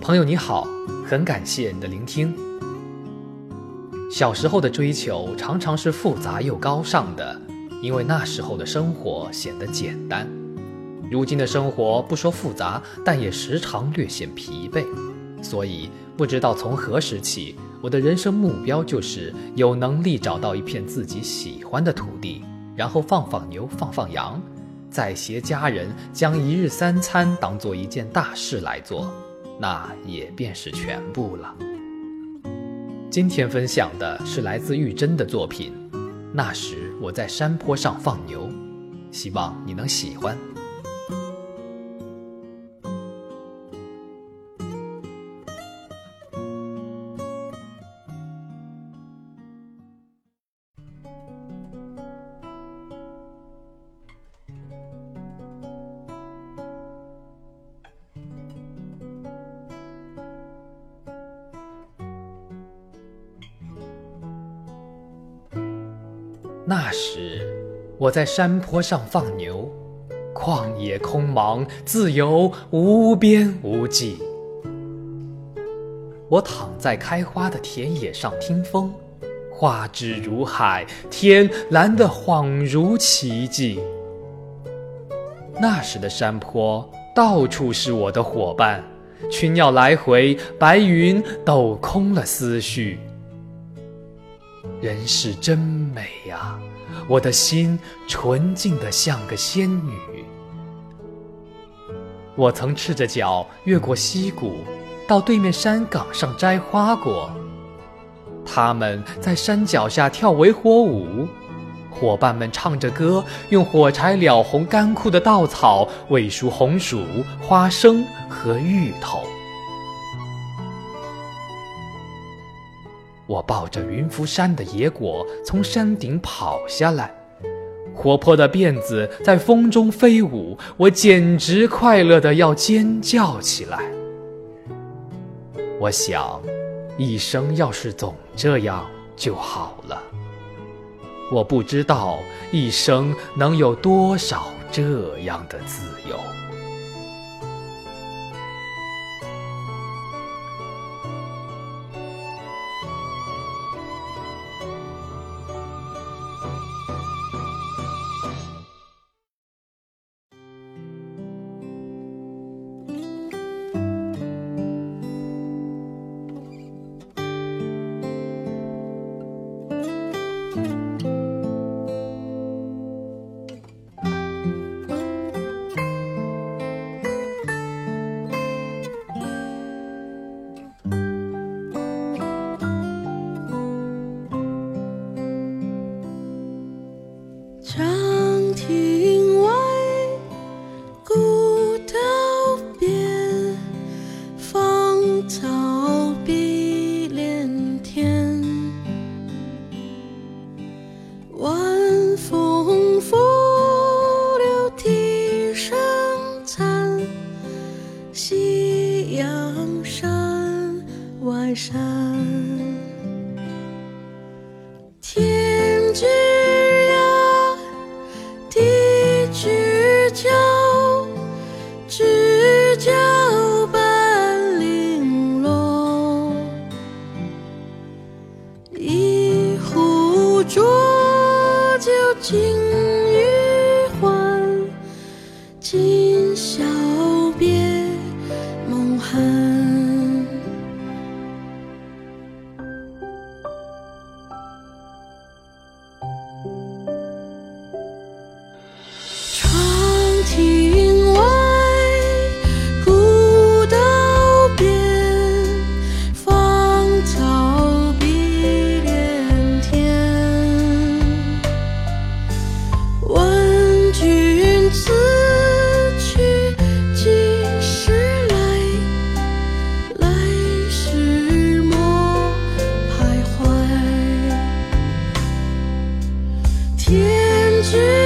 朋友你好，很感谢你的聆听。小时候的追求常常是复杂又高尚的，因为那时候的生活显得简单。如今的生活不说复杂，但也时常略显疲惫。所以，不知道从何时起，我的人生目标就是有能力找到一片自己喜欢的土地，然后放放牛，放放羊，再携家人将一日三餐当做一件大事来做，那也便是全部了。今天分享的是来自玉珍的作品，《那时我在山坡上放牛》，希望你能喜欢。那时，我在山坡上放牛，旷野空茫，自由无边无际。我躺在开花的田野上听风，花枝如海，天蓝得恍如奇迹。那时的山坡到处是我的伙伴，群鸟来回，白云抖空了思绪。人世真美呀，我的心纯净的像个仙女。我曾赤着脚越过溪谷，到对面山岗上摘花果。他们在山脚下跳围火舞，伙伴们唱着歌，用火柴燎红干枯的稻草，喂熟红薯、花生和芋头。我抱着云浮山的野果从山顶跑下来，活泼的辫子在风中飞舞，我简直快乐的要尖叫起来。我想，一生要是总这样就好了。我不知道一生能有多少这样的自由。山，天之。